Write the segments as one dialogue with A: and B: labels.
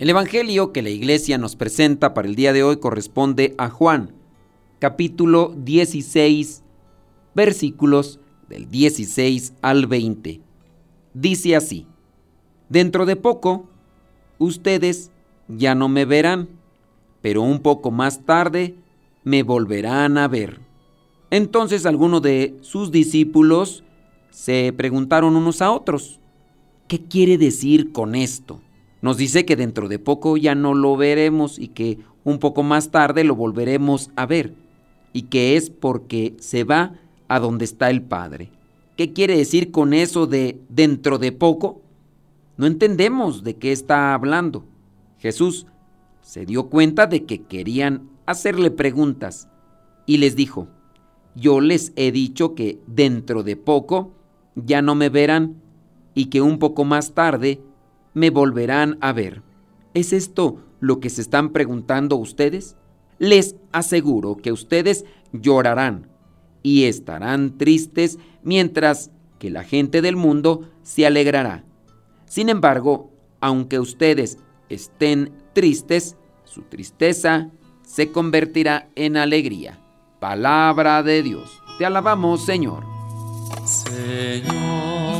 A: El Evangelio que la iglesia nos presenta para el día de hoy corresponde a Juan, capítulo 16, versículos del 16 al 20. Dice así, Dentro de poco, ustedes ya no me verán, pero un poco más tarde me volverán a ver. Entonces algunos de sus discípulos se preguntaron unos a otros, ¿qué quiere decir con esto? Nos dice que dentro de poco ya no lo veremos y que un poco más tarde lo volveremos a ver y que es porque se va a donde está el Padre. ¿Qué quiere decir con eso de dentro de poco? No entendemos de qué está hablando. Jesús se dio cuenta de que querían hacerle preguntas y les dijo, yo les he dicho que dentro de poco ya no me verán y que un poco más tarde me volverán a ver. ¿Es esto lo que se están preguntando ustedes? Les aseguro que ustedes llorarán y estarán tristes mientras que la gente del mundo se alegrará. Sin embargo, aunque ustedes estén tristes, su tristeza se convertirá en alegría. Palabra de Dios. Te alabamos, Señor.
B: Señor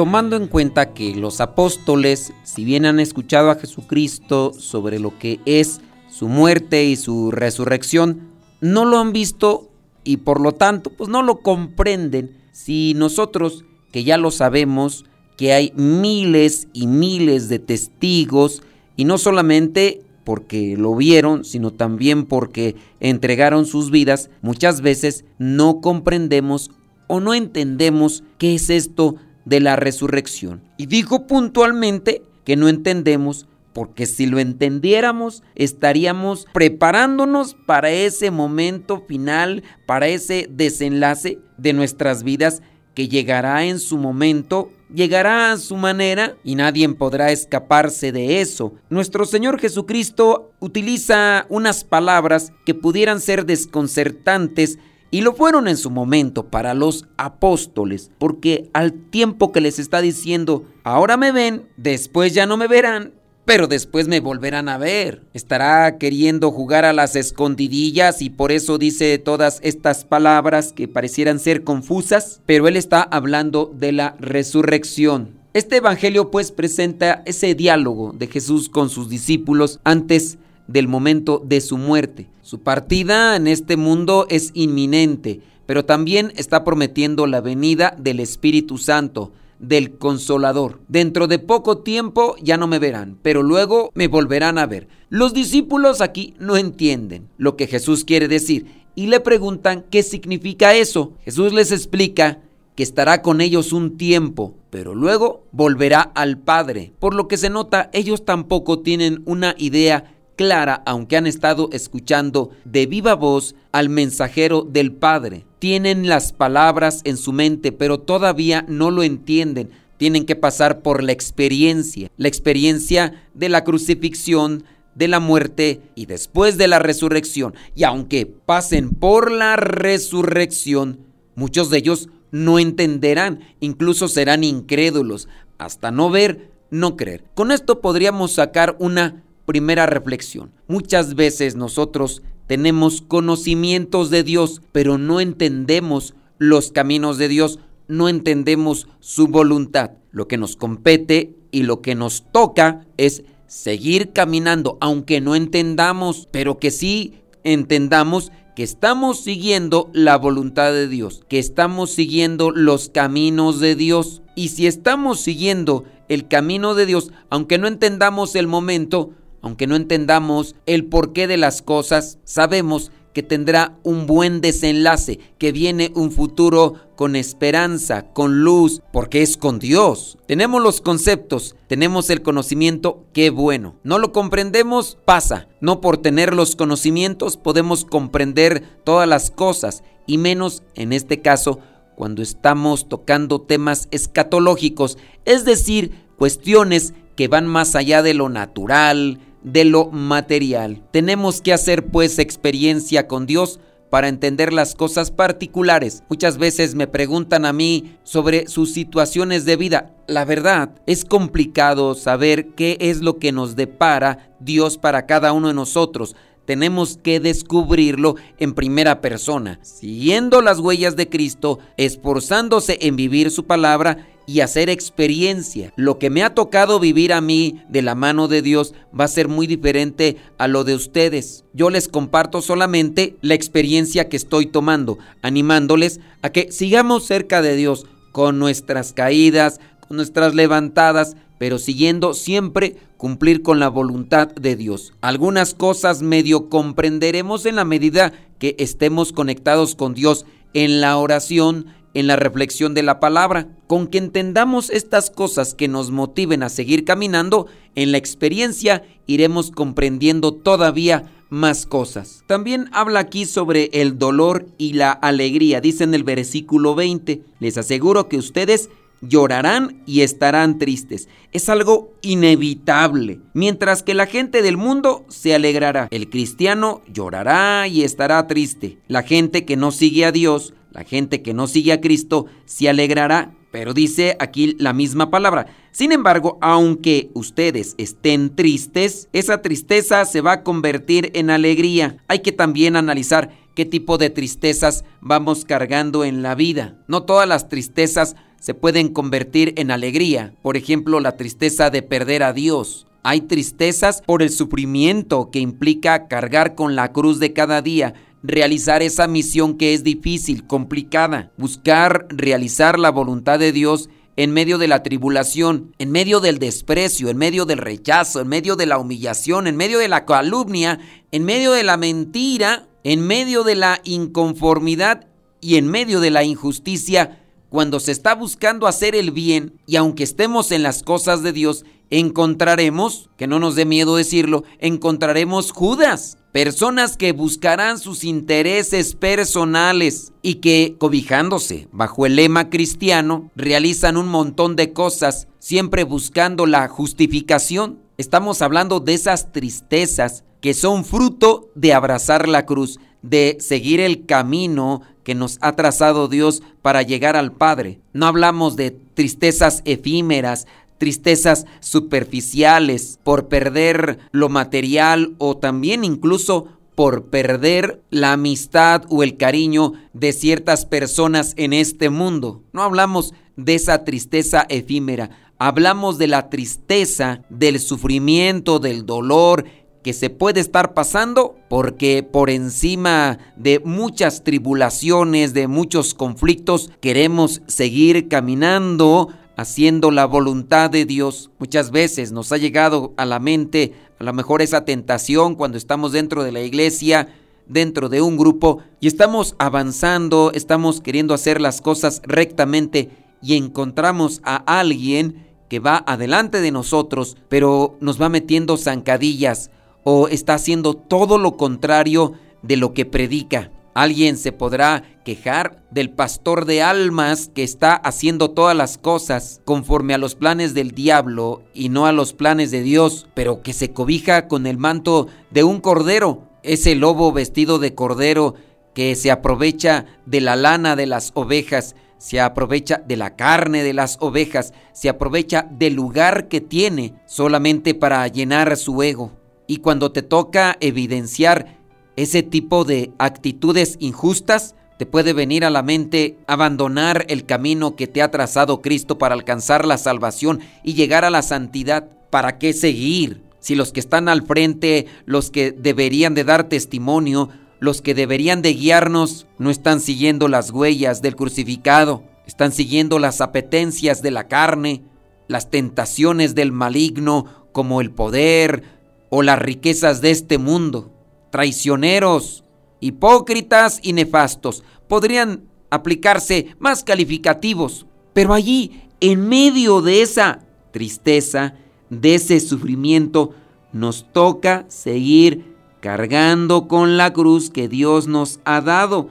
A: Tomando en cuenta que los apóstoles, si bien han escuchado a Jesucristo sobre lo que es su muerte y su resurrección, no lo han visto y por lo tanto pues no lo comprenden. Si nosotros, que ya lo sabemos, que hay miles y miles de testigos, y no solamente porque lo vieron, sino también porque entregaron sus vidas, muchas veces no comprendemos o no entendemos qué es esto de la resurrección. Y dijo puntualmente que no entendemos porque si lo entendiéramos estaríamos preparándonos para ese momento final, para ese desenlace de nuestras vidas que llegará en su momento, llegará a su manera y nadie podrá escaparse de eso. Nuestro Señor Jesucristo utiliza unas palabras que pudieran ser desconcertantes y lo fueron en su momento para los apóstoles, porque al tiempo que les está diciendo, ahora me ven, después ya no me verán, pero después me volverán a ver. Estará queriendo jugar a las escondidillas y por eso dice todas estas palabras que parecieran ser confusas, pero él está hablando de la resurrección. Este evangelio pues presenta ese diálogo de Jesús con sus discípulos antes del momento de su muerte. Su partida en este mundo es inminente, pero también está prometiendo la venida del Espíritu Santo del consolador. Dentro de poco tiempo ya no me verán, pero luego me volverán a ver. Los discípulos aquí no entienden lo que Jesús quiere decir y le preguntan qué significa eso. Jesús les explica que estará con ellos un tiempo, pero luego volverá al Padre. Por lo que se nota, ellos tampoco tienen una idea clara, aunque han estado escuchando de viva voz al mensajero del Padre. Tienen las palabras en su mente, pero todavía no lo entienden. Tienen que pasar por la experiencia, la experiencia de la crucifixión, de la muerte y después de la resurrección. Y aunque pasen por la resurrección, muchos de ellos no entenderán, incluso serán incrédulos, hasta no ver, no creer. Con esto podríamos sacar una primera reflexión. Muchas veces nosotros tenemos conocimientos de Dios, pero no entendemos los caminos de Dios, no entendemos su voluntad. Lo que nos compete y lo que nos toca es seguir caminando, aunque no entendamos, pero que sí entendamos que estamos siguiendo la voluntad de Dios, que estamos siguiendo los caminos de Dios. Y si estamos siguiendo el camino de Dios, aunque no entendamos el momento, aunque no entendamos el porqué de las cosas, sabemos que tendrá un buen desenlace, que viene un futuro con esperanza, con luz, porque es con Dios. Tenemos los conceptos, tenemos el conocimiento, qué bueno. No lo comprendemos, pasa. No por tener los conocimientos podemos comprender todas las cosas, y menos en este caso cuando estamos tocando temas escatológicos, es decir, cuestiones que van más allá de lo natural, de lo material. Tenemos que hacer pues experiencia con Dios para entender las cosas particulares. Muchas veces me preguntan a mí sobre sus situaciones de vida. La verdad, es complicado saber qué es lo que nos depara Dios para cada uno de nosotros. Tenemos que descubrirlo en primera persona, siguiendo las huellas de Cristo, esforzándose en vivir su palabra y hacer experiencia. Lo que me ha tocado vivir a mí de la mano de Dios va a ser muy diferente a lo de ustedes. Yo les comparto solamente la experiencia que estoy tomando, animándoles a que sigamos cerca de Dios con nuestras caídas, con nuestras levantadas, pero siguiendo siempre cumplir con la voluntad de Dios. Algunas cosas medio comprenderemos en la medida que estemos conectados con Dios en la oración, en la reflexión de la palabra. Con que entendamos estas cosas que nos motiven a seguir caminando, en la experiencia iremos comprendiendo todavía más cosas. También habla aquí sobre el dolor y la alegría. Dice en el versículo 20, les aseguro que ustedes llorarán y estarán tristes. Es algo inevitable. Mientras que la gente del mundo se alegrará. El cristiano llorará y estará triste. La gente que no sigue a Dios la gente que no sigue a Cristo se alegrará, pero dice aquí la misma palabra. Sin embargo, aunque ustedes estén tristes, esa tristeza se va a convertir en alegría. Hay que también analizar qué tipo de tristezas vamos cargando en la vida. No todas las tristezas se pueden convertir en alegría. Por ejemplo, la tristeza de perder a Dios. Hay tristezas por el sufrimiento que implica cargar con la cruz de cada día realizar esa misión que es difícil, complicada, buscar realizar la voluntad de Dios en medio de la tribulación, en medio del desprecio, en medio del rechazo, en medio de la humillación, en medio de la calumnia, en medio de la mentira, en medio de la inconformidad y en medio de la injusticia, cuando se está buscando hacer el bien y aunque estemos en las cosas de Dios, encontraremos, que no nos dé miedo decirlo, encontraremos Judas Personas que buscarán sus intereses personales y que, cobijándose bajo el lema cristiano, realizan un montón de cosas, siempre buscando la justificación. Estamos hablando de esas tristezas que son fruto de abrazar la cruz, de seguir el camino que nos ha trazado Dios para llegar al Padre. No hablamos de tristezas efímeras, tristezas superficiales, por perder lo material o también incluso por perder la amistad o el cariño de ciertas personas en este mundo. No hablamos de esa tristeza efímera, hablamos de la tristeza, del sufrimiento, del dolor que se puede estar pasando porque por encima de muchas tribulaciones, de muchos conflictos, queremos seguir caminando haciendo la voluntad de Dios. Muchas veces nos ha llegado a la mente a lo mejor esa tentación cuando estamos dentro de la iglesia, dentro de un grupo y estamos avanzando, estamos queriendo hacer las cosas rectamente y encontramos a alguien que va adelante de nosotros, pero nos va metiendo zancadillas o está haciendo todo lo contrario de lo que predica. Alguien se podrá quejar del pastor de almas que está haciendo todas las cosas conforme a los planes del diablo y no a los planes de Dios, pero que se cobija con el manto de un cordero, ese lobo vestido de cordero que se aprovecha de la lana de las ovejas, se aprovecha de la carne de las ovejas, se aprovecha del lugar que tiene solamente para llenar su ego. Y cuando te toca evidenciar ese tipo de actitudes injustas, te puede venir a la mente abandonar el camino que te ha trazado Cristo para alcanzar la salvación y llegar a la santidad. ¿Para qué seguir? Si los que están al frente, los que deberían de dar testimonio, los que deberían de guiarnos, no están siguiendo las huellas del crucificado, están siguiendo las apetencias de la carne, las tentaciones del maligno como el poder o las riquezas de este mundo traicioneros, hipócritas y nefastos. Podrían aplicarse más calificativos, pero allí, en medio de esa tristeza, de ese sufrimiento, nos toca seguir cargando con la cruz que Dios nos ha dado.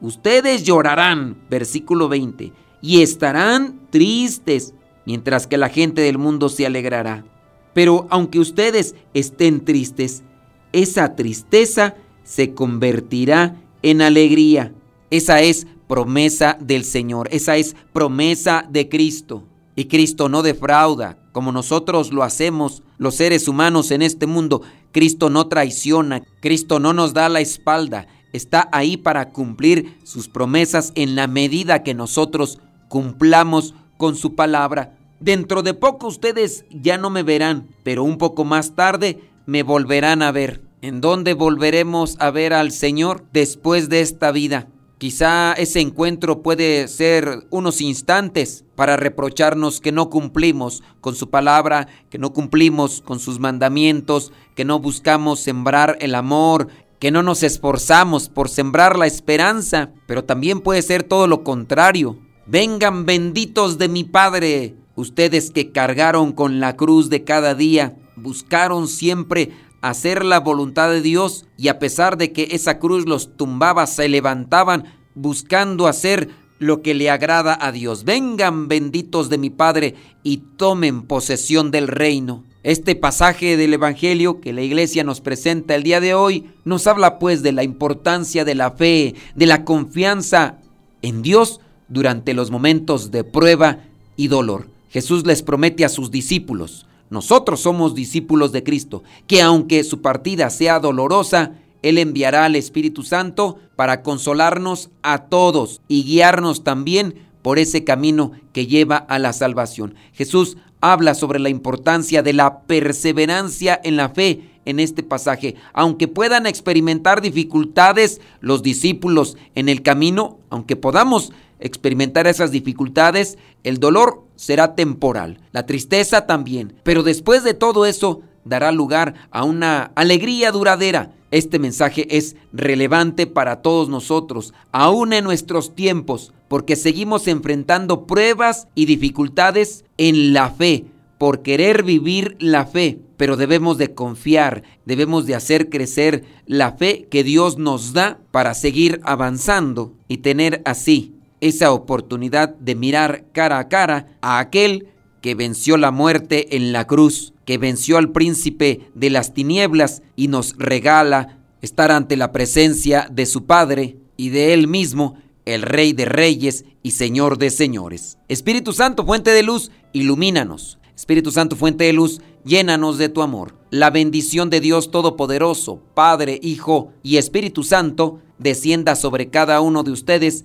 A: Ustedes llorarán, versículo 20, y estarán tristes, mientras que la gente del mundo se alegrará. Pero aunque ustedes estén tristes, esa tristeza se convertirá en alegría. Esa es promesa del Señor, esa es promesa de Cristo. Y Cristo no defrauda, como nosotros lo hacemos los seres humanos en este mundo. Cristo no traiciona, Cristo no nos da la espalda, está ahí para cumplir sus promesas en la medida que nosotros cumplamos con su palabra. Dentro de poco ustedes ya no me verán, pero un poco más tarde me volverán a ver. ¿En dónde volveremos a ver al Señor después de esta vida? Quizá ese encuentro puede ser unos instantes para reprocharnos que no cumplimos con su palabra, que no cumplimos con sus mandamientos, que no buscamos sembrar el amor, que no nos esforzamos por sembrar la esperanza, pero también puede ser todo lo contrario. Vengan benditos de mi Padre, ustedes que cargaron con la cruz de cada día, buscaron siempre hacer la voluntad de Dios y a pesar de que esa cruz los tumbaba, se levantaban buscando hacer lo que le agrada a Dios. Vengan benditos de mi Padre y tomen posesión del reino. Este pasaje del Evangelio que la iglesia nos presenta el día de hoy nos habla pues de la importancia de la fe, de la confianza en Dios durante los momentos de prueba y dolor. Jesús les promete a sus discípulos, nosotros somos discípulos de Cristo, que aunque su partida sea dolorosa, Él enviará al Espíritu Santo para consolarnos a todos y guiarnos también por ese camino que lleva a la salvación. Jesús habla sobre la importancia de la perseverancia en la fe en este pasaje. Aunque puedan experimentar dificultades los discípulos en el camino, aunque podamos experimentar esas dificultades, el dolor será temporal, la tristeza también, pero después de todo eso dará lugar a una alegría duradera. Este mensaje es relevante para todos nosotros, aún en nuestros tiempos, porque seguimos enfrentando pruebas y dificultades en la fe, por querer vivir la fe, pero debemos de confiar, debemos de hacer crecer la fe que Dios nos da para seguir avanzando y tener así esa oportunidad de mirar cara a cara a aquel que venció la muerte en la cruz, que venció al príncipe de las tinieblas y nos regala estar ante la presencia de su Padre y de Él mismo, el Rey de Reyes y Señor de Señores. Espíritu Santo, fuente de luz, ilumínanos. Espíritu Santo, fuente de luz, llénanos de tu amor. La bendición de Dios Todopoderoso, Padre, Hijo y Espíritu Santo, descienda sobre cada uno de ustedes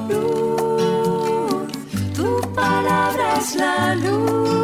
C: palabra es la luz.